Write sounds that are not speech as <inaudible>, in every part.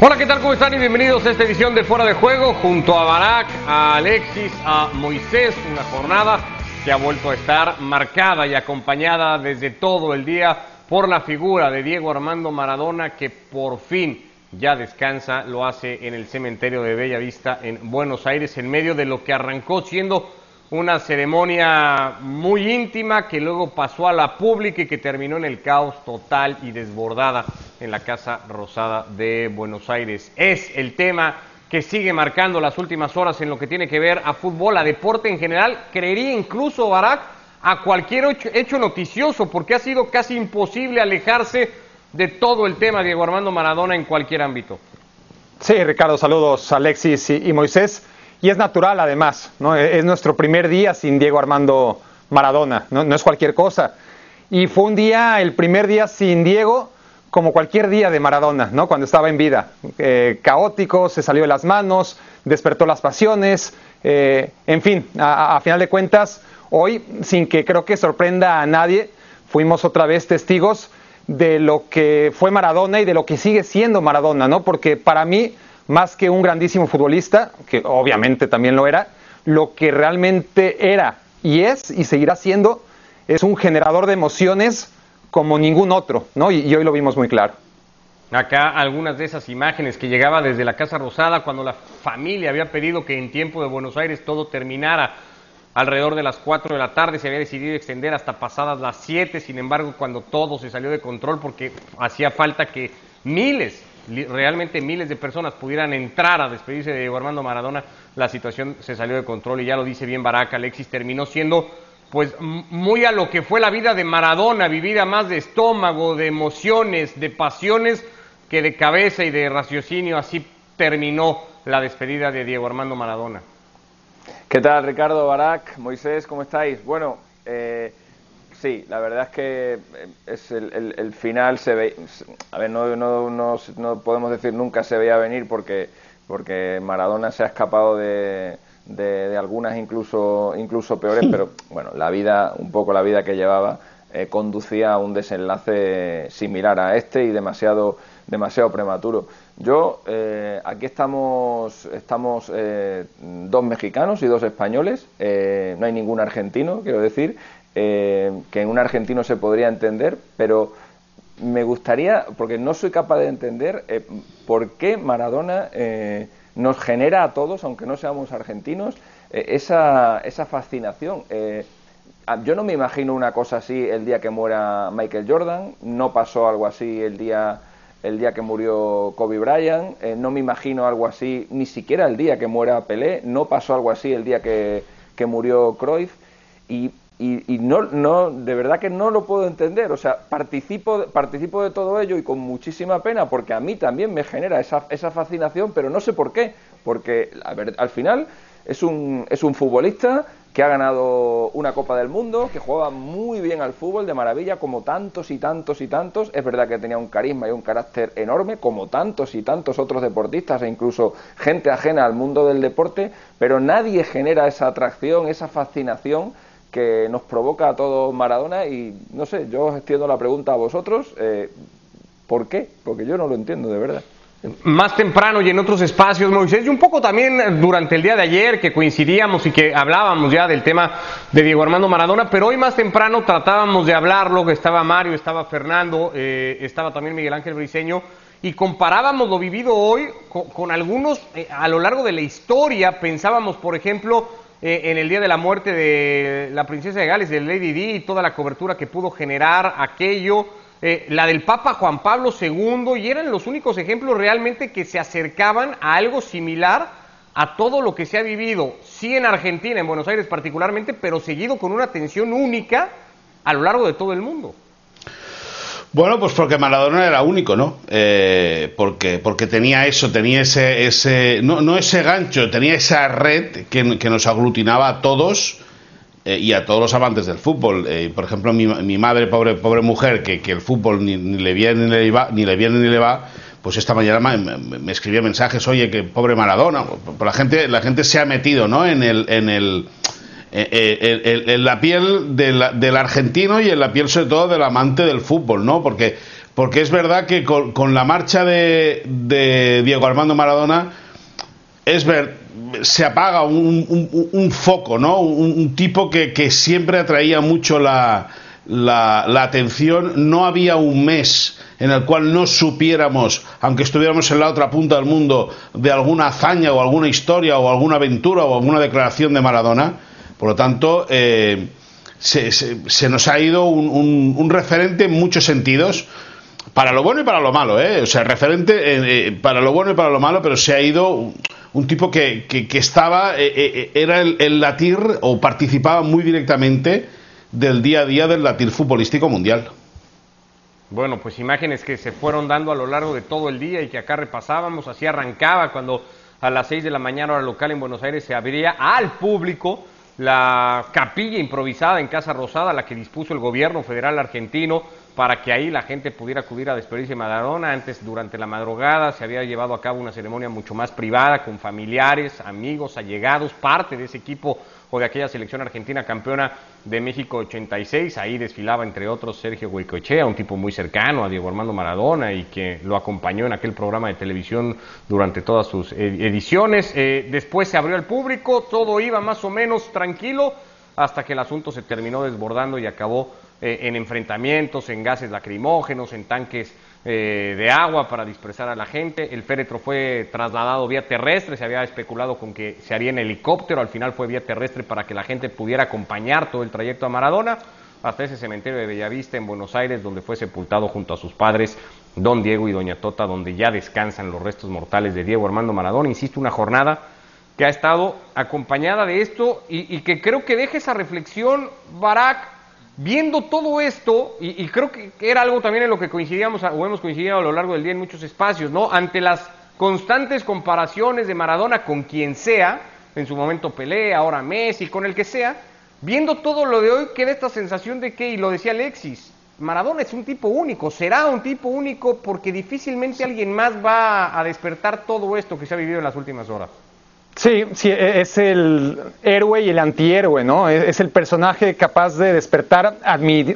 Hola, ¿qué tal? ¿Cómo están? Y bienvenidos a esta edición de Fuera de Juego junto a Barak, a Alexis, a Moisés. Una jornada que ha vuelto a estar marcada y acompañada desde todo el día por la figura de Diego Armando Maradona que por fin ya descansa, lo hace en el cementerio de Bella Vista en Buenos Aires en medio de lo que arrancó siendo una ceremonia muy íntima que luego pasó a la pública y que terminó en el caos total y desbordada en la Casa Rosada de Buenos Aires. Es el tema que sigue marcando las últimas horas en lo que tiene que ver a fútbol, a deporte en general, creería incluso, Barak, a cualquier hecho, noticioso, porque ha sido casi imposible alejarse de todo el tema Diego Armando Maradona en cualquier ámbito. Sí, Ricardo, saludos Alexis y Moisés. Y es natural además, ¿no? E-, es nuestro primer día sin Diego Armando Maradona, no, es cualquier cosa. Y fue un día, el primer día sin Diego, como cualquier día de Maradona, ¿no? cuando estaba en vida. Eh, caótico, se salió de las manos, despertó las pasiones, eh, en fin, a, a, final de cuentas, hoy, sin que creo que sorprenda a nadie, fuimos otra vez testigos de lo que fue Maradona y de lo que sigue siendo Maradona, ¿no? Porque para mí más que un grandísimo futbolista, que obviamente también lo era, lo que realmente era y es y seguirá siendo es un generador de emociones como ningún otro, ¿no? Y, hoy lo vimos muy claro. Acá algunas de esas imágenes que llegaba desde la Casa Rosada cuando la familia había pedido que en tiempo de Buenos Aires todo terminara alrededor de las 4 de la tarde, se había decidido extender hasta pasadas las 7, sin embargo cuando todo se salió de control porque hacía falta que miles realmente miles de personas pudieran entrar a despedirse de Diego Armando Maradona, la situación se salió de control y ya lo dice bien Baraca, Alexis terminó siendo pues muy a lo que fue la vida de Maradona, vivida más de estómago, de emociones, de pasiones, que de cabeza y de raciocinio, así terminó la despedida de Diego Armando Maradona. ¿Qué tal Ricardo, Barack, Moisés, cómo estáis? Bueno, eh, Sí, la verdad es que eh, es el, el, el final se ve, a ver, no, no, no, no, podemos decir nunca se veía venir porque, porque Maradona se ha escapado de, de, de algunas incluso, incluso peores, pero bueno, la vida, un poco la vida que llevaba, eh, conducía a un desenlace similar a este y demasiado, demasiado prematuro. Yo, eh, aquí estamos, estamos eh, dos mexicanos y dos españoles, eh, no hay ningún argentino, quiero decir, eh, que en un argentino se podría entender, pero me gustaría, porque no soy capaz de entender eh, por qué Maradona eh, nos genera a todos, aunque no seamos argentinos, esa, esa, fascinación. Yo no me imagino una cosa así el día que muera Michael Jordan, no pasó algo así el día, el día que murió Kobe Bryant, no me imagino algo así ni siquiera el día que muera Pelé, no pasó algo así el día que, que murió Cruyff. Y y, y no, no, de verdad que no lo puedo entender. O sea, participo, participo de todo ello y con muchísima pena porque a mí también me genera esa, esa fascinación, pero no sé por qué. Porque al final es un, es un futbolista que ha ganado una Copa del Mundo, que juega muy bien al fútbol de maravilla, como tantos y tantos y tantos. Es verdad que tenía un carisma y un carácter enorme, como tantos y tantos otros deportistas e incluso gente ajena al mundo del deporte, pero nadie genera esa atracción, esa fascinación que nos provoca a todos Maradona y no sé, yo os extiendo la pregunta a vosotros, eh, ¿por qué? Porque yo no lo entiendo de verdad. Más temprano y en otros espacios, Moisés, y un poco también durante el día de ayer que coincidíamos y que hablábamos ya del tema de Diego Armando Maradona, pero hoy más temprano tratábamos de hablarlo, que estaba Mario, estaba Fernando, eh, estaba también Miguel Ángel Briceño, y comparábamos lo vivido hoy con, con algunos eh, a lo largo de la historia, pensábamos, por ejemplo, eh, en el día de la muerte de la princesa de Gales, de Lady Di, y toda la cobertura que pudo generar aquello, eh, la del Papa Juan Pablo II, y eran los únicos ejemplos realmente que se acercaban a algo similar a todo lo que se ha vivido, sí en Argentina, en Buenos Aires particularmente, pero seguido con una atención única a lo largo de todo el mundo. Bueno, pues porque Maradona era único, ¿no? Eh, porque, porque tenía eso, tenía ese, ese no, no ese gancho, tenía esa red que, que nos aglutinaba a todos eh, y a todos los amantes del fútbol. Eh, por ejemplo, mi, mi, madre, pobre, pobre mujer, que, que el fútbol ni, ni, le viene ni le va, ni le viene ni le va, pues esta mañana me, me escribía mensajes, oye, que pobre Maradona. La gente, la gente se ha metido, ¿no? En el, en el en, en, la piel del, del, argentino y en la piel sobre todo del amante del fútbol, ¿no? Porque, porque es verdad que con, la marcha de, Diego Armando Maradona, es ver, se apaga un, foco, ¿no? Un, tipo que, que, siempre atraía mucho la, la, la atención. No había un mes en el cual no supiéramos, aunque estuviéramos en la otra punta del mundo, de alguna hazaña o alguna historia o alguna aventura o alguna declaración de Maradona. Por lo tanto, eh, se, nos ha ido un, referente en muchos sentidos, para lo bueno y para lo malo, ¿eh? O sea, referente eh, para lo bueno y para lo malo, pero se ha ido un, tipo que, estaba, era el, el, latir o participaba muy directamente del día a día del latir futbolístico mundial. Bueno, pues imágenes que se fueron dando a lo largo de todo el día y que acá repasábamos, así arrancaba cuando a las 6 de la mañana hora local en Buenos Aires se abría al público la capilla improvisada en Casa Rosada, la que dispuso el gobierno federal argentino para que ahí la gente pudiera acudir a despedirse de Maradona. Antes, durante la madrugada, se había llevado a cabo una ceremonia mucho más privada con familiares, amigos, allegados, parte de ese equipo o de aquella selección argentina campeona de México 86. Ahí desfilaba, entre otros, Sergio Huicochea, un tipo muy cercano a Diego Armando Maradona y que lo acompañó en aquel programa de televisión durante todas sus ediciones. Eh, después se abrió al público, todo iba más o menos tranquilo hasta que el asunto se terminó desbordando y acabó eh, en enfrentamientos, en gases lacrimógenos, en tanques eh, de agua para dispersar a la gente. El féretro fue trasladado vía terrestre, se había especulado con que se haría en helicóptero, al final fue vía terrestre para que la gente pudiera acompañar todo el trayecto a Maradona hasta ese cementerio de Bellavista en Buenos Aires, donde fue sepultado junto a sus padres, don Diego y doña Tota, donde ya descansan los restos mortales de Diego Armando Maradona. Insisto, una jornada que ha estado acompañada de esto y, y que creo que deja esa reflexión, Barak, viendo todo esto, y, creo que era algo también en lo que coincidíamos o hemos coincidido a lo largo del día en muchos espacios, ¿no? Ante las constantes comparaciones de Maradona con quien sea, en su momento Pelé, ahora Messi, con el que sea, viendo todo lo de hoy queda esta sensación de que, y lo decía Alexis, Maradona es un tipo único, será un tipo único porque difícilmente alguien más va a despertar todo esto que se ha vivido en las últimas horas. Sí, sí, e, es el héroe y el antihéroe, ¿no? Es el personaje capaz de despertar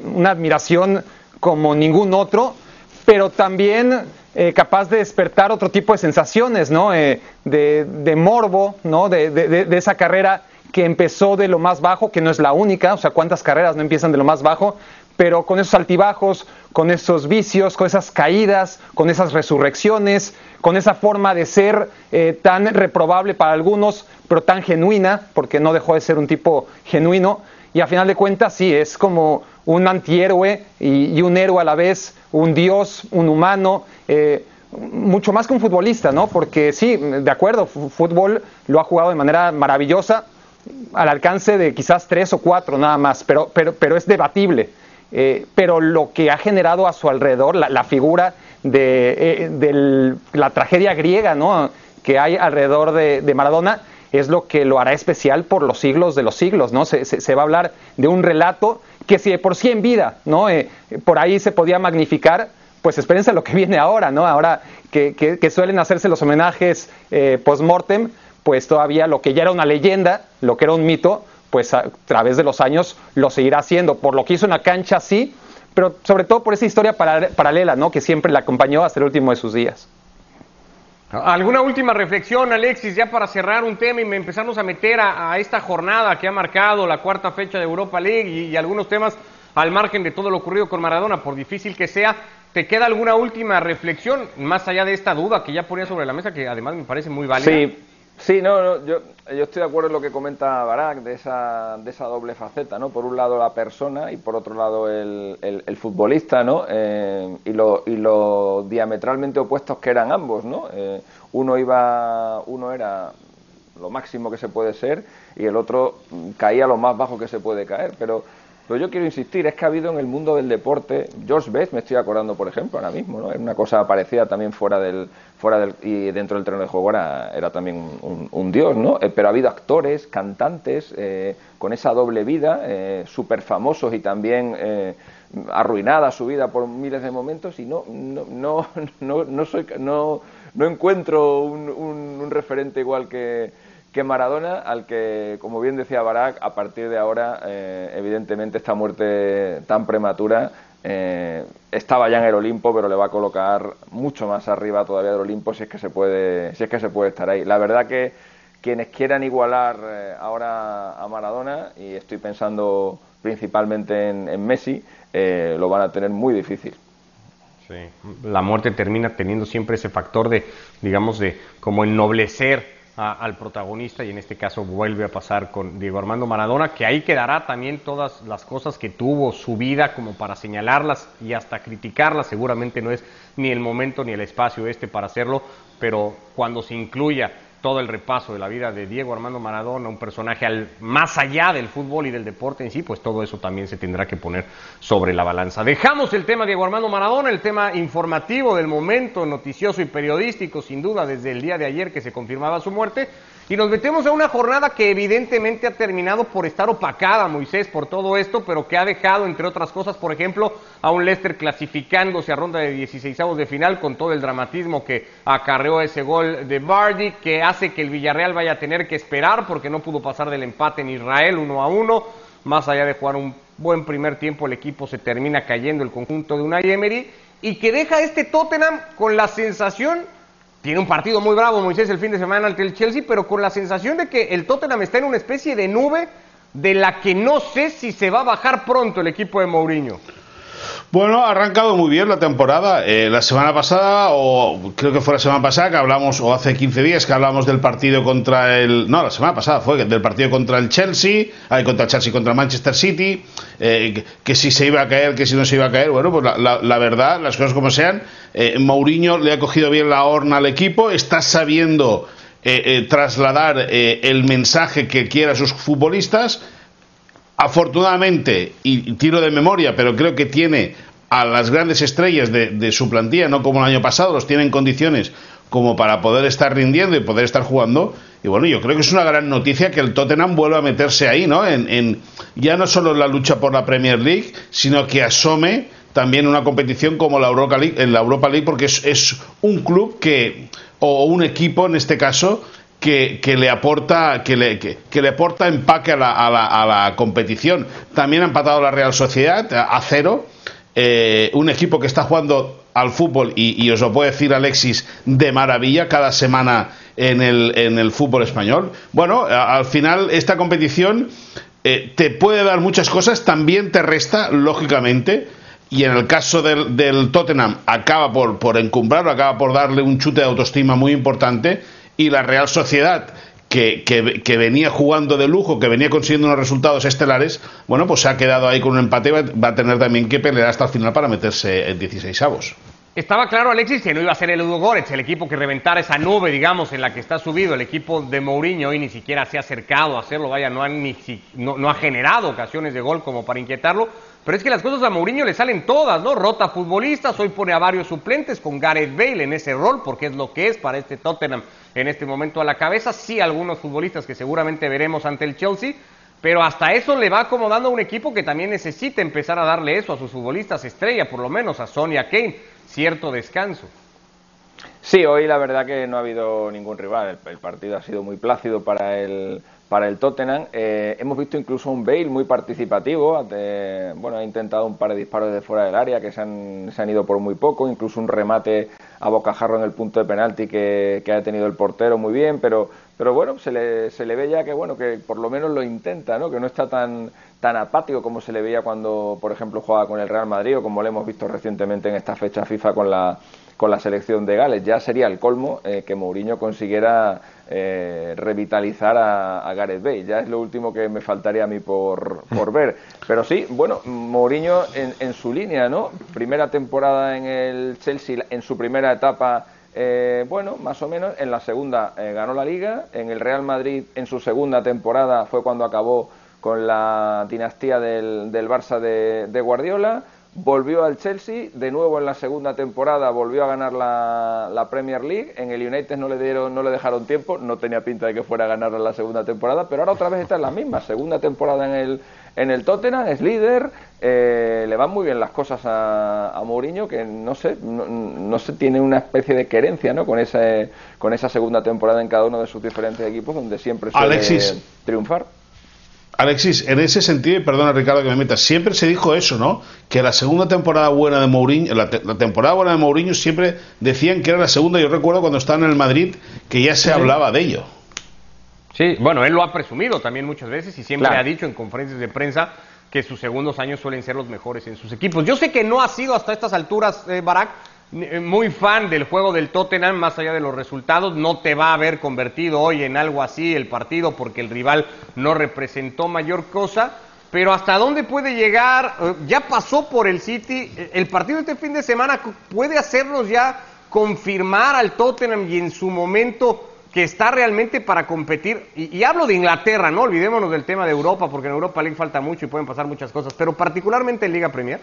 una admiración como ningún otro, pero también eh, capaz de despertar otro tipo de sensaciones, ¿no? Eh, de, morbo, ¿no? De, de, esa carrera que empezó de lo más bajo, que no es la única, o sea, cuántas carreras no empiezan de lo más bajo, pero con esos altibajos, con esos vicios, con esas caídas, con esas resurrecciones, con esa forma de ser eh, tan reprobable para algunos, pero tan genuina, porque no dejó de ser un tipo genuino. Y a final de cuentas, sí, es como un antihéroe y, un héroe a la vez, un dios, un humano, eh, mucho más que un futbolista, ¿no? Porque sí, de acuerdo, fútbol lo ha jugado de manera maravillosa, al alcance de quizás tres o cuatro nada más, pero, pero, pero es debatible. Eh, pero lo que ha generado a su alrededor, la, figura de, eh, la tragedia griega ¿no? que hay alrededor de, Maradona, es lo que lo hará especial por los siglos de los siglos. ¿no? Se, va a hablar de un relato que si de por sí en vida, ¿no? Eh, por ahí se podía magnificar, pues espérense lo que viene ahora, ¿no? ahora que, suelen hacerse los homenajes post-mortem, pues todavía lo que ya era una leyenda, lo que era un mito, pues a través de los años lo seguirá haciendo. Por lo que hizo en la cancha, sí, pero sobre todo por esa historia paralela, ¿no? Que siempre la acompañó hasta el último de sus días. ¿Alguna última reflexión, Alexis, ya para cerrar un tema y empezarnos a meter a, esta jornada que ha marcado la cuarta fecha de Europa League y, algunos temas al margen de todo lo ocurrido con Maradona, por difícil que sea, ¿te queda alguna última reflexión más allá de esta duda que ya ponía sobre la mesa, que además me parece muy válida? Sí, Sí, no, yo, yo, estoy de acuerdo en lo que comenta Barak, de esa, de esa doble faceta, ¿no? Por un lado la persona y por otro lado el, el, futbolista, ¿no? Eh, y, lo, y lo diametralmente opuestos que eran ambos, ¿no? Eh, uno iba, uno era lo máximo que se puede ser y el otro caía lo más bajo que se puede caer, pero pero yo quiero insistir, es que ha habido en el mundo del deporte, George Best, me estoy acordando, por ejemplo, ahora mismo, ¿no? Es una cosa parecida también fuera del, fuera del, y dentro del terreno de juego era, era también un, dios, ¿no? Eh, pero ha habido actores, cantantes, eh, con esa doble vida, eh, súper famosos y también eh, arruinada su vida por miles de momentos y no, no, no, <laughs> no, no soy, no, no encuentro un referente igual que que Maradona, al que, como bien decía Barak, a partir de ahora, eh, evidentemente esta muerte tan prematura eh, estaba ya en el Olimpo, pero le va a colocar mucho más arriba todavía del Olimpo si es que se puede, si es que se puede estar ahí. La verdad que quienes quieran igualar eh, ahora a Maradona, y estoy pensando principalmente en, Messi, eh, lo van a tener muy difícil. Sí, la muerte termina teniendo siempre ese factor de, digamos, de como ennoblecer al protagonista y en este caso vuelve a pasar con Diego Armando Maradona, que ahí quedará también todas las cosas que tuvo su vida como para señalarlas y hasta criticarlas. Seguramente no es ni el momento ni el espacio este para hacerlo, pero cuando se incluya todo el repaso de la vida de Diego Armando Maradona, un personaje al, más allá del fútbol y del deporte en sí, pues todo eso también se tendrá que poner sobre la balanza. Dejamos el tema Diego Armando Maradona, el tema informativo del momento, noticioso y periodístico, sin duda, desde el día de ayer que se confirmaba su muerte. Y nos metemos a una jornada que evidentemente ha terminado por estar opacada, Moisés, por todo esto, pero que ha dejado, entre otras cosas, por ejemplo, a un Leicester clasificándose a ronda de 16 de final con todo el dramatismo que acarreó ese gol de Bardi, que hace que el Villarreal vaya a tener que esperar porque no pudo pasar del empate en Israel uno a uno. Más allá de jugar un buen primer tiempo, el equipo se termina cayendo el conjunto de Unai Emery y que deja este Tottenham con la sensación tiene un partido muy bravo Moisés el fin de semana ante el Chelsea, pero con la sensación de que el Tottenham está en una especie de nube de la que no sé si se va a bajar pronto el equipo de Mourinho. Bueno, ha arrancado muy bien la temporada. Eh, la semana pasada, o creo que fue la semana pasada, que hablamos, o hace 15 días, que hablamos del partido contra el. No, la semana pasada fue del partido contra el Chelsea, hay contra el Chelsea, contra el Manchester City, eh, que, si se iba a caer, que si no se iba a caer. Bueno, pues la, verdad, las cosas como sean, eh, Mourinho le ha cogido bien la horna al equipo, está sabiendo trasladar el mensaje que quiera a sus futbolistas afortunadamente, y tiro de memoria, pero creo que tiene a las grandes estrellas de, su plantilla, no como el año pasado, los tiene en condiciones como para poder estar rindiendo y poder estar jugando. Y bueno, yo creo que es una gran noticia que el Tottenham vuelva a meterse ahí, ¿no? En, ya no solo en la lucha por la Premier League, sino que asome también una competición como la Europa League, en la Europa League, porque es, es un club que, o un equipo en este caso, que, le aporta que le, que, le aporta empaque a la, a, la, competición. También ha empatado la Real Sociedad a, cero. Eh, un equipo que está jugando al fútbol y, os lo puede decir Alexis de maravilla cada semana en el, en el fútbol español. Bueno, al final esta competición eh, te puede dar muchas cosas, también te resta, lógicamente, y en el caso del, del Tottenham acaba por, por acaba por darle un chute de autoestima muy importante y la Real Sociedad, que, que, venía jugando de lujo, que venía consiguiendo unos resultados estelares, bueno, pues se ha quedado ahí con un empate, va a tener también que pelear hasta el final para meterse en 16 avos. Estaba claro, Alexis, que no iba a ser el Udo Goretz, el equipo que reventara esa nube, digamos, en la que está subido. El equipo de Mourinho hoy ni siquiera se ha acercado a hacerlo, vaya, no ha generado ocasiones de gol como para inquietarlo. Pero es que las cosas a Mourinho le salen todas, ¿no? Rota futbolistas, hoy pone a varios suplentes con Gareth Bale en ese rol, porque es lo que es para este Tottenham en este momento a la cabeza. Sí, algunos futbolistas que seguramente veremos ante el Chelsea, pero hasta eso le va acomodando a un equipo que también necesita empezar a darle eso a sus futbolistas estrella, por lo menos a Sonia Kane, cierto descanso. Sí, hoy la verdad que no ha habido ningún rival. El, partido ha sido muy plácido para el, para el Tottenham. Eh, hemos visto incluso un Bale muy participativo. bueno, ha intentado un par de disparos de fuera del área que se han, se han ido por muy poco. Incluso un remate a bocajarro en el punto de penalti que, ha tenido el portero muy bien. Pero, pero bueno, se le, se le ve ya que, bueno, que por lo menos lo intenta, ¿no? que no está tan, tan apático como se le veía cuando, por ejemplo, jugaba con el Real Madrid o como lo hemos visto recientemente en esta fecha FIFA con la con la selección de Gales. Ya sería el colmo eh, que Mourinho consiguiera eh, revitalizar a, Gareth Bale. Ya es lo último que me faltaría a mí por, por ver. <laughs> Pero sí, bueno, Mourinho en, en, su línea, ¿no? Primera temporada en el Chelsea, en su primera etapa. Eh, bueno, más o menos, en la segunda ganó la liga, en el Real Madrid en su segunda temporada fue cuando acabó con la dinastía del, del Barça de, de Guardiola, volvió al Chelsea, de nuevo en la segunda temporada volvió a ganar la, Premier League, en el United no le dieron, no le dejaron tiempo, no tenía pinta de que fuera a ganar la segunda temporada, pero ahora otra vez está en la misma, segunda temporada en el, en el Tottenham, es líder, eh, le van muy bien las cosas a, a Mourinho, que no sé, no, no sé, tiene una especie de querencia ¿no? con, ese, con esa segunda temporada en cada uno de sus diferentes equipos, donde siempre suele triunfar. Alexis, en ese sentido, y perdona Ricardo que me meta, siempre se dijo eso, ¿no? Que la segunda temporada buena de Mourinho, la, temporada buena de Mourinho siempre decían que era la segunda. Yo recuerdo cuando estaba en el Madrid que ya se hablaba de ello. Sí, bueno, él lo ha presumido también muchas veces y siempre ha dicho en conferencias de prensa que sus segundos años suelen ser los mejores en sus equipos. Yo sé que no ha sido hasta estas alturas, eh, Barak, eh, muy fan del juego del Tottenham, más allá de los resultados, no te va a haber convertido hoy en algo así el partido porque el rival no representó mayor cosa, pero hasta dónde puede llegar, eh, ya pasó por el City, eh, el partido este fin de semana puede hacernos ya confirmar al Tottenham y en su momento que está realmente para competir, y, y, hablo de Inglaterra, no olvidémonos del tema de Europa, porque en Europa League falta mucho y pueden pasar muchas cosas, pero particularmente en Liga Premier.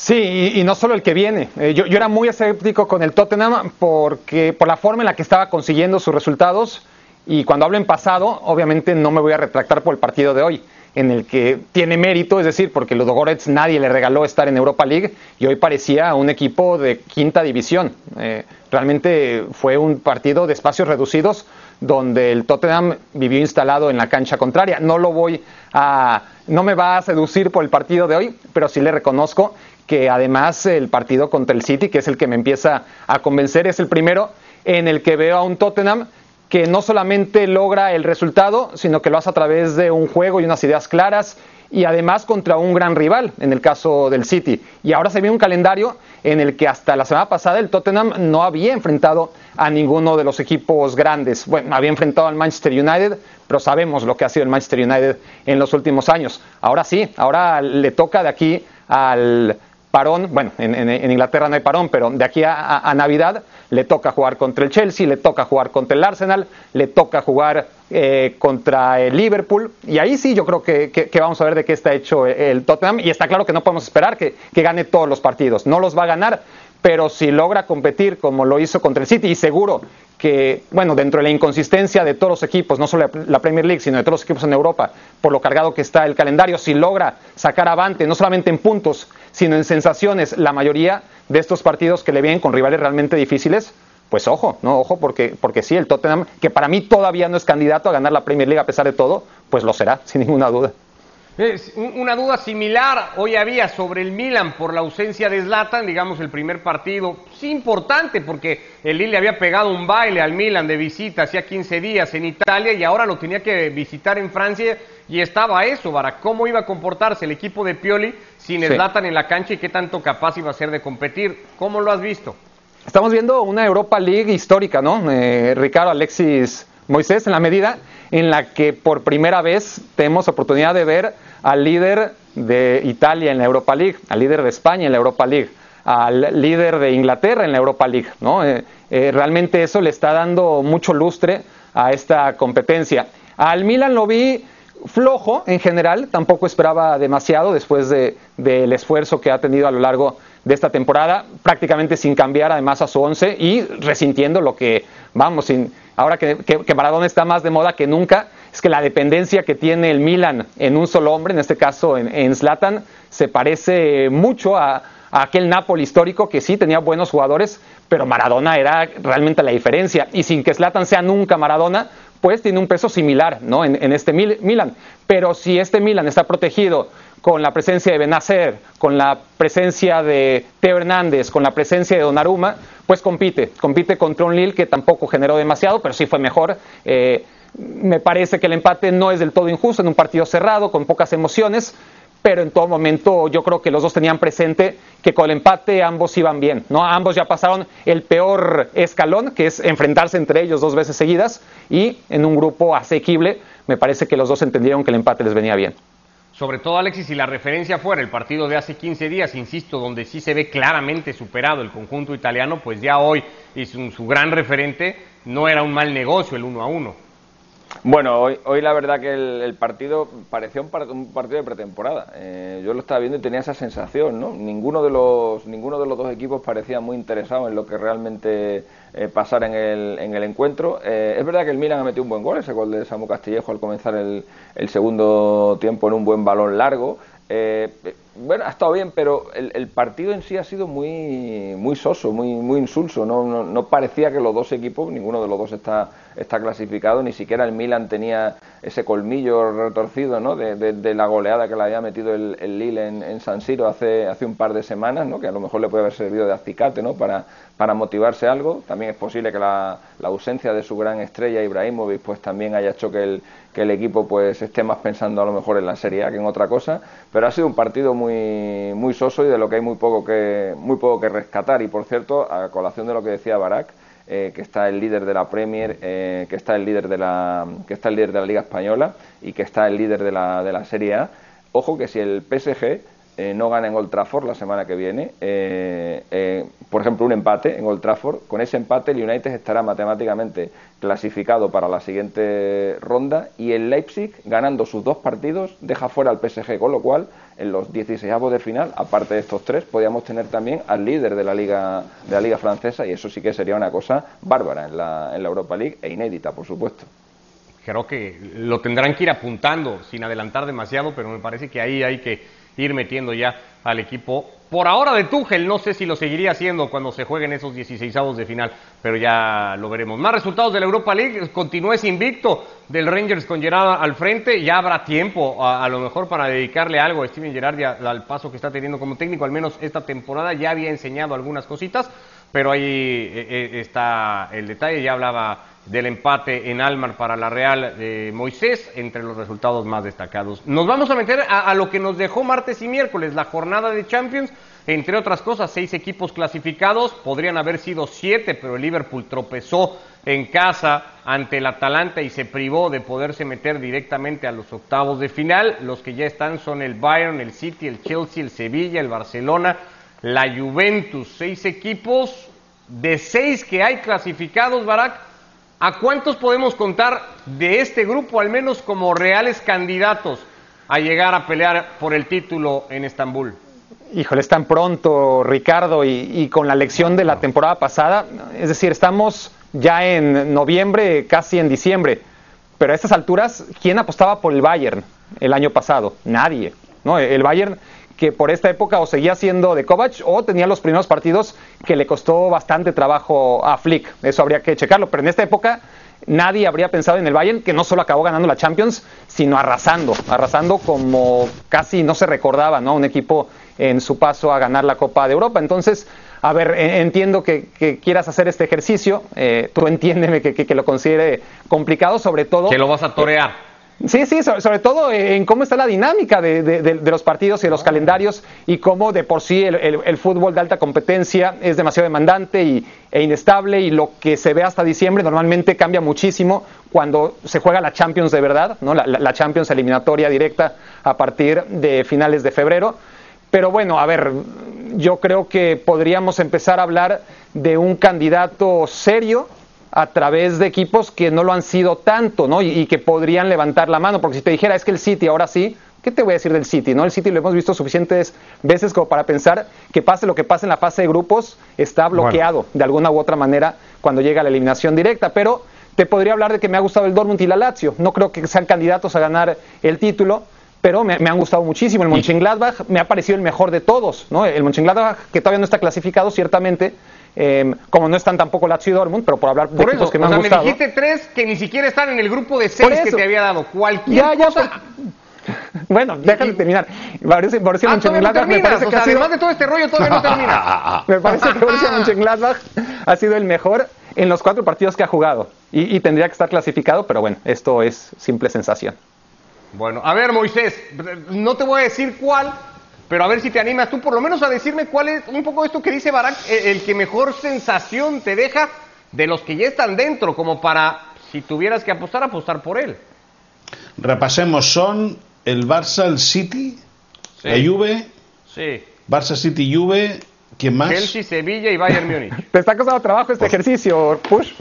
Sí, y, no solo el que viene. Eh, yo, era muy escéptico con el Tottenham porque por la forma en la que estaba consiguiendo sus resultados y cuando hablo en pasado, obviamente no me voy a retractar por el partido de hoy, en el que tiene mérito, es decir, porque los Goretz nadie le regaló estar en Europa League y hoy parecía un equipo de quinta división. Eh, realmente fue un partido de espacios reducidos donde el Tottenham vivió instalado en la cancha contraria. No lo voy a, no me va a seducir por el partido de hoy, pero sí le reconozco que además el partido contra el City, que es el que me empieza a convencer, es el primero en el que veo a un Tottenham que no solamente logra el resultado, sino que lo hace a través de un juego y unas ideas claras y además contra un gran rival, en el caso del City. Y ahora se ve un calendario en el que hasta la semana pasada el Tottenham no había enfrentado a ninguno de los equipos grandes. Bueno, había enfrentado al Manchester United, pero sabemos lo que ha sido el Manchester United en los últimos años. Ahora sí, ahora le toca de aquí al parón, bueno, en, Inglaterra no hay parón, pero de aquí a, Navidad le toca jugar contra el Chelsea, le toca jugar contra el Arsenal, le toca jugar eh, contra el Liverpool, y ahí sí yo creo que, vamos a ver de qué está hecho el Tottenham, y está claro que no podemos esperar que, que gane todos los partidos, no los va a ganar, pero si logra competir como lo hizo contra el City, y seguro que, bueno, dentro de la inconsistencia de todos los equipos, no solo la Premier League, sino de todos los equipos en Europa, por lo cargado que está el calendario, si logra sacar avante, no solamente en puntos, sino en sensaciones, la mayoría de estos partidos que le vienen con rivales realmente difíciles, pues ojo, no, ojo, porque, porque sí, el Tottenham, que para mí todavía no es candidato a ganar la Premier League a pesar de todo, pues lo será, <laughs> sin ninguna duda. Es una duda similar hoy había sobre el Milan por la ausencia de Zlatan, digamos el primer partido, sí importante porque el Lille había pegado un baile al Milan de visita hacía 15 días en Italia y ahora lo tenía que visitar en Francia y estaba eso, para cómo iba a comportarse el equipo de Pioli sin Zlatan en la cancha y qué tanto capaz iba a ser de competir. ¿Cómo lo has visto? Estamos viendo una Europa League histórica, ¿no? Eh, Ricardo Alexis Moisés, en la medida en la que por primera vez tenemos oportunidad de ver al líder de Italia en la Europa League, al líder de España en la Europa League, al líder de Inglaterra en la Europa League. ¿no? Eh, eh, realmente eso le está dando mucho lustre a esta competencia. Al Milan lo vi flojo en general, tampoco esperaba demasiado después del esfuerzo que ha tenido a lo largo de esta temporada, prácticamente sin cambiar además a su once y resintiendo lo que, vamos, sin, ahora que, que, Maradona está más de moda que nunca, es que la dependencia que tiene el Milan en un solo hombre, en este caso en, Zlatan, se parece mucho a, aquel Napoli histórico que sí tenía buenos jugadores, pero Maradona era realmente la diferencia. Y sin que Zlatan sea nunca Maradona, pues tiene un peso similar ¿no? en, en este Milan. Pero si este Milan está protegido con la presencia de Benacer, con la presencia de Teo Hernández, con la presencia de Donnarumma, pues compite, compite contra un Lille que tampoco generó demasiado, pero sí fue mejor. Eh, me parece que el empate no es del todo injusto en un partido cerrado, con pocas emociones, pero en todo momento yo creo que los dos tenían presente que con el empate ambos iban bien, ¿no? Ambos ya pasaron el peor escalón, que es enfrentarse entre ellos dos veces seguidas, y en un grupo asequible, me parece que los dos entendieron que el empate les venía bien. Sobre todo, Alexis, si la referencia fuera el partido de hace 15 días, insisto, donde sí se ve claramente superado el conjunto italiano, pues ya hoy y su, su gran referente no era un mal negocio el uno a uno. Bueno, hoy, hoy la verdad que el, partido parecía un, partido de pretemporada. Eh, yo lo estaba viendo y tenía esa sensación, ¿no? Ninguno de los, ninguno de los dos equipos parecía muy interesado en lo que realmente eh, pasara en el, en el encuentro. Eh, es verdad que el Milan ha metido un buen gol, ese gol de Samu Castillejo al comenzar el, el segundo tiempo en un buen balón largo. Bueno, ha estado bien, pero el, partido en sí ha sido muy, muy soso, muy, muy insulso. No, no, no, parecía que los dos equipos, ninguno de los dos está, está clasificado, ni siquiera el Milan tenía ese colmillo retorcido ¿no? de, la goleada que le había metido el, el Lille en, San Siro hace, hace un par de semanas, ¿no? que a lo mejor le puede haber servido de acicate ¿no? para, para motivarse algo. También es posible que la, la ausencia de su gran estrella, Ibrahimovic, pues también haya hecho que el, que el equipo pues esté más pensando a lo mejor en la Serie A que en otra cosa, pero ha sido un partido muy muy soso y de lo que hay muy poco que muy poco que rescatar y por cierto, a colación de lo que decía Barak, eh, que está el líder de la Premier, eh, que está el líder de la que está el líder de la Liga española y que está el líder de la de la Serie A. Ojo que si el PSG eh, no gana en Old Trafford la semana que viene, eh, eh, por ejemplo, un empate en Old Trafford, con ese empate el United estará matemáticamente clasificado para la siguiente ronda y el Leipzig, ganando sus dos partidos, deja fuera al PSG, con lo cual en los 16 de final, aparte de estos tres, podríamos tener también al líder de la liga de la liga francesa y eso sí que sería una cosa bárbara en la, en la Europa League e inédita, por supuesto. Creo que lo tendrán que ir apuntando sin adelantar demasiado, pero me parece que ahí hay que ir metiendo ya al equipo. Por ahora de Tuchel, no sé si lo seguiría haciendo cuando se jueguen esos 16 de final, pero ya lo veremos. Más resultados de la Europa League, continúa ese invicto del Rangers con Gerard al frente, ya habrá tiempo a, lo mejor para dedicarle algo a Steven Gerrard al paso que está teniendo como técnico, al menos esta temporada ya había enseñado algunas cositas, pero ahí eh, eh, está el detalle, ya hablaba del empate en Almar para la Real de Moisés, entre los resultados más destacados. Nos vamos a meter a, lo que nos dejó martes y miércoles, la jornada de Champions, entre otras cosas, seis equipos clasificados, podrían haber sido siete, pero el Liverpool tropezó en casa ante el Atalanta y se privó de poderse meter directamente a los octavos de final. Los que ya están son el Bayern, el City, el Chelsea, el Sevilla, el Barcelona, la Juventus, seis equipos de seis que hay clasificados, Barak ¿A cuántos podemos contar de este grupo, al menos como reales candidatos a llegar a pelear por el título en Estambul? Híjole, es tan pronto, Ricardo, y, con la lección de la temporada pasada, es decir, estamos ya en noviembre, casi en diciembre, pero a estas alturas, ¿quién apostaba por el Bayern el año pasado? Nadie. ¿no? El Bayern que por esta época o seguía siendo de Kovac o tenía los primeros partidos que le costó bastante trabajo a Flick. Eso habría que checarlo. Pero en esta época nadie habría pensado en el Bayern que no solo acabó ganando la Champions, sino arrasando, arrasando como casi no se recordaba, ¿no? Un equipo en su paso a ganar la Copa de Europa. Entonces, a ver, entiendo que, quieras hacer este ejercicio, eh, tú entiéndeme que, que, lo considere complicado, sobre todo... Que lo vas a torear. Sí, sí, sobre, todo en cómo está la dinámica de, los partidos y de los calendarios y cómo de por sí el, fútbol de alta competencia es demasiado demandante y, e inestable y lo que se ve hasta diciembre normalmente cambia muchísimo cuando se juega la Champions de verdad, ¿no? la, la Champions eliminatoria directa a partir de finales de febrero. Pero bueno, a ver, yo creo que podríamos empezar a hablar de un candidato serio a través de equipos que no lo han sido tanto, ¿no? Y, que podrían levantar la mano, porque si te dijera es que el City ahora sí, ¿qué te voy a decir del City? ¿no? El City lo hemos visto suficientes veces como para pensar que pase lo que pase en la fase de grupos, está bloqueado de alguna u otra manera cuando llega la eliminación directa, pero te podría hablar de que me ha gustado el Dortmund y la Lazio, no creo que sean candidatos a ganar el título, pero me, han gustado muchísimo. El Mönchengladbach me ha parecido el mejor de todos, ¿no? El Mönchengladbach que todavía no está clasificado, ciertamente, Em, como no están tampoco Lazio y Dortmund, pero por hablar de por equipos que me han gustado. me dijiste tres que ni siquiera están en el grupo de seis que te había dado. Cualquier ya, cosa... <laughs> Bueno, déjame terminar. Borussia, Borussia ah, Mönchengladbach me parece que ha sido... además de todo este rollo todavía no termina. <laughs> me parece que Borussia <laughs> Mönchengladbach ha sido el mejor en los cuatro partidos que ha jugado y, y tendría que estar clasificado, pero bueno, esto es simple sensación. Bueno, a ver Moisés, no te voy a decir cuál, pero a ver si te animas tú por lo menos a decirme cuál es un poco esto que dice Barak, el, que mejor sensación te deja de los que ya están dentro, como para, si tuvieras que apostar, apostar por él. Repasemos, son el Barça, el City, la Juve, sí. Barça, City, Juve, ¿quién más? Chelsea, Sevilla y Bayern Múnich. <laughs> ¿Te está costando trabajo este ejercicio, Push?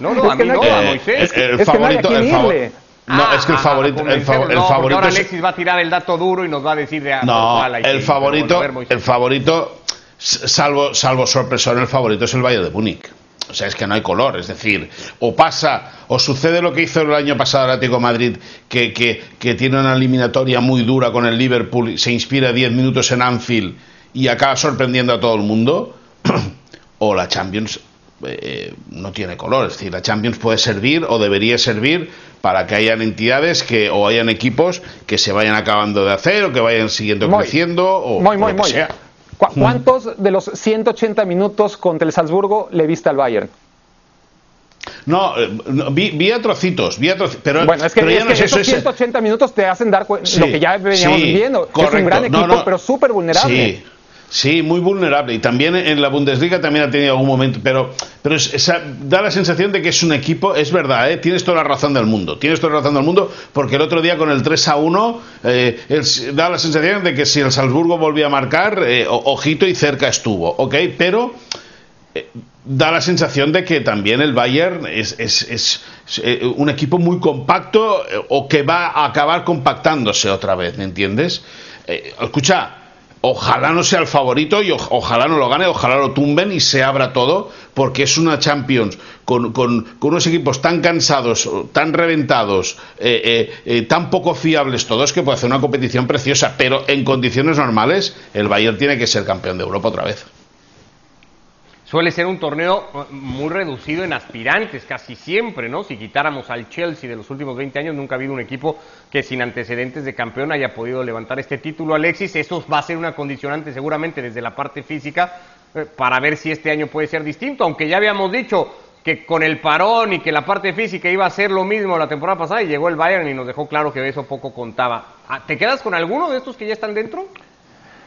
No, no, a mí no, a Moisés. el, favorito, el, favorito no, ah, es que el favorito. el, el no, favorito ahora Alexis va a tirar el dato duro y nos va a decir de No, el favorito, el favorito, salvo, salvo sorpresa, el favorito es el Valle de Múnich. o sea, es que no hay color. Es decir, o pasa, o sucede lo que hizo el año pasado el Atlético de Madrid, que, que, tiene una eliminatoria muy dura con el Liverpool, se inspira 10 minutos en Anfield y acaba sorprendiendo a todo el mundo, <clears throat> o la Champions eh, no tiene color. Es decir, la Champions puede servir o debería servir para que hayan entidades que o hayan equipos que se vayan acabando de hacer o que vayan siguiendo creciendo o, muy, muy, muy. sea. ¿Cuántos de los 180 minutos contra el Salzburgo le viste al Bayern? No, eh, vi, a trocitos, vi a trocitos, pero bueno, es que, es que esos 180 minutos te hacen dar cuenta lo que ya veníamos viendo, es un gran equipo, pero súper vulnerable. Sí. Sí, muy vulnerable. Y también en la Bundesliga también ha tenido algún momento. Pero, pero da la sensación de que es un equipo, es verdad, ¿eh? tienes toda la razón del mundo. Tienes toda la razón del mundo porque el otro día con el 3 a 1 eh, da la sensación de que si el Salzburgo volvía a marcar, eh, ojito y cerca estuvo. ¿Ok? Pero eh, da la sensación de que también el Bayern es, es, es, un equipo muy compacto o que va a acabar compactándose otra vez, ¿me entiendes? escucha Ojalá no sea el favorito y ojalá no lo gane, ojalá lo tumben y se abra todo, porque es una Champions con, unos equipos tan cansados, tan reventados, eh, eh, eh, tan poco fiables todos, que puede hacer una competición preciosa, pero en condiciones normales el Bayern tiene que ser campeón de Europa otra vez suele ser un torneo eh, muy reducido en aspirantes, casi siempre, ¿no? Si quitáramos al Chelsea de los últimos 20 años, nunca ha habido un equipo que sin antecedentes de campeón haya podido levantar este título, Alexis. Eso va a ser una condicionante seguramente desde la parte física eh, para ver si este año puede ser distinto, aunque ya habíamos dicho que con el parón y que la parte física iba a ser lo mismo la temporada pasada y llegó el Bayern y nos dejó claro que eso poco contaba. Ah, ¿Te quedas con alguno de estos que ya están dentro?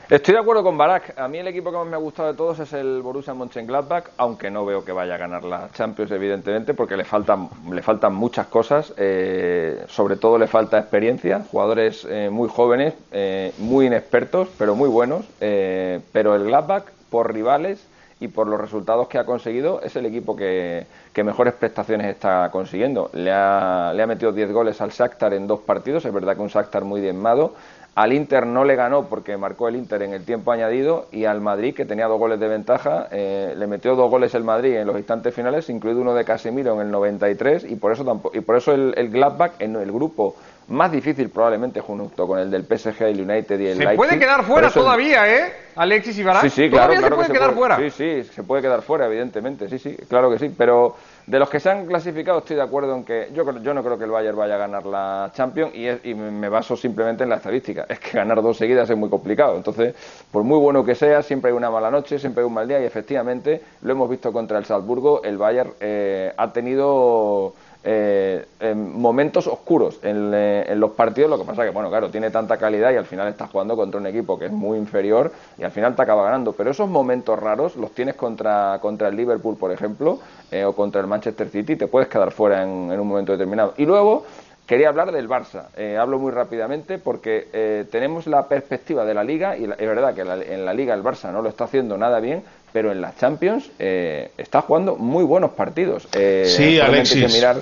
Estoy de acuerdo con Barak. A mí el equipo que más me ha gustado de todos es el Borussia Mönchengladbach, aunque no veo que vaya a ganar la Champions, evidentemente, porque le faltan, le faltan muchas cosas. Eh, sobre todo le falta experiencia, jugadores eh, muy jóvenes, eh, muy inexpertos, pero muy buenos. pero el Gladbach, por rivales y por los resultados que ha conseguido, es el equipo que, que mejores prestaciones está consiguiendo. Le ha, le ha metido 10 goles al Shakhtar en dos partidos. Es verdad que un Shakhtar muy diezmado al Inter no le ganó porque marcó el Inter en el tiempo añadido y al Madrid, que tenía dos goles de ventaja, eh, le metió dos goles el Madrid en los instantes finales, incluido uno de Casemiro en el 93 y por eso, tampoco, y por eso el, el Gladbach en el grupo más difícil probablemente junto con el del PSG, el United y el Se puede quedar fuera todavía, ¿eh? Alexis y Sí, sí, claro, se puede quedar fuera. Sí, sí, se puede quedar fuera, evidentemente, sí, sí, claro que sí, pero de los que se han clasificado estoy de acuerdo en que yo, yo no creo que el Bayern vaya a ganar la Champions y, y me baso simplemente en la estadística. Es que ganar dos seguidas es muy complicado, entonces, por muy bueno que sea, siempre hay una mala noche, siempre hay un mal día y efectivamente lo hemos visto contra el Salzburgo, el Bayern eh, ha tenido eh, en momentos oscuros eh, en, los partidos. Lo que pasa que, bueno, claro, tiene tanta calidad y al final está jugando contra un equipo que es muy inferior y al final te acaba ganando. Pero esos momentos raros los tienes contra, contra el Liverpool, por ejemplo, eh, o contra el Manchester City, te puedes quedar fuera en, un momento determinado. Y luego. Quería hablar del Barça. hablo muy rápidamente porque tenemos la perspectiva de la Liga y es verdad que en la Liga el Barça no lo está haciendo nada bien, pero en las Champions eh, está jugando muy buenos partidos. Eh, sí, Alexis. mirar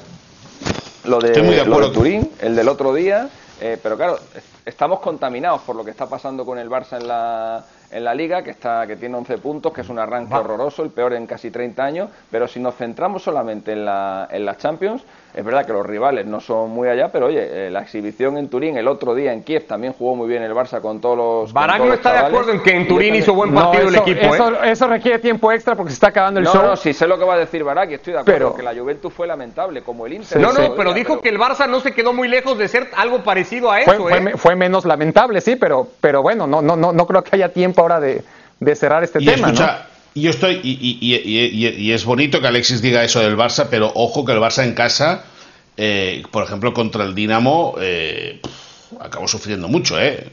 lo de, Turín, el del otro día, eh, pero claro, estamos contaminados por lo que está pasando con el Barça en la, en la liga, que, está, que tiene 11 puntos, que es un arranque horroroso, el peor en casi 30 años, pero si nos centramos solamente en la, en las Champions, es verdad que los rivales no son muy allá, pero oye, eh, la exhibición en Turín el otro día en Kiev también jugó muy bien el Barça con todos los. Barak no está de acuerdo en que en Turín hizo buen partido el equipo. Eso, ¿eh? eso, requiere tiempo extra porque se está acabando el show. No, sí sé lo que va a decir Barak y estoy de acuerdo, que la Juventus fue lamentable, como el Inter. no, no, pero dijo que el Barça no se quedó muy lejos de ser algo parecido a eso. Fue, ¿eh? fue, menos lamentable, sí, pero, pero bueno, no, no, no, no creo que haya tiempo ahora de, de cerrar este tema. Escucha, yo estoy, y, y, es bonito que Alexis diga eso del Barça, pero ojo que el Barça en casa eh, por ejemplo, contra el Dinamo, eh, acabó sufriendo mucho, ¿eh?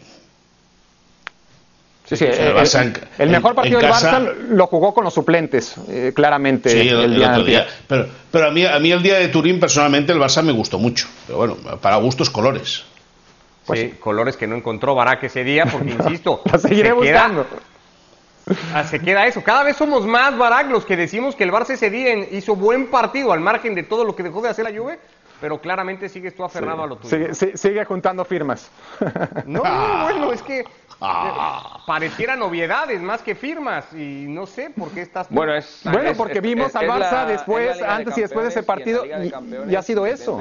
Sí, sí, el, mejor partido del Barça lo jugó con los suplentes, eh, claramente. Sí, el, día, Pero, pero a, mí, a mí el día de Turín, personalmente, el Barça me gustó mucho. Pero bueno, para gustos, colores. Pues sí, colores que no encontró Barak ese día, porque <laughs> insisto. <laughs> la seguiré buscando. Ah, se queda eso. Cada vez somos más, Barak, los que decimos que el Barça ese día hizo buen partido al margen de todo lo que dejó de hacer la Juve pero claramente sigues tú aferrado a lo tuyo. Sigue, sigue, juntando firmas. No, <laughs> bueno, es que Ah. parecieran novedades más que firmas y no sé por qué estás... Bueno, es, Bueno, es- porque es- vimos es- al Barça la- después, antes y después de ese partido, y- ha sido eso.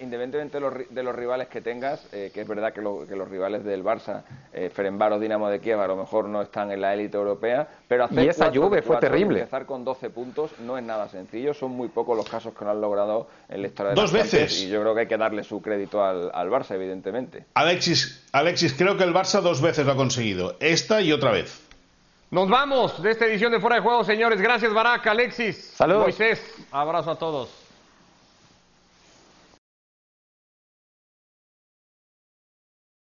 Independientemente, de los, ri- de los rivales que tengas, eh, que es verdad que, lo- que los rivales del Barça, eh, Ferenbaros, Dinamo de Kiev, a lo mejor no están en la élite europea, pero hacer Y esa Juve fue terrible. empezar con 12 puntos no es nada sencillo, son muy pocos los casos que lo han logrado en la historia de Dos veces. y yo creo que hay que darle su crédito al, al Barça, evidentemente. Alexis, Alexis, creo que el Barça dos veces lo ha conseguido. Esta y otra vez. Nos vamos de esta edición de Fuera de Juego, señores. Gracias, Barack, Alexis, Saludos. Moisés. Abrazo a todos.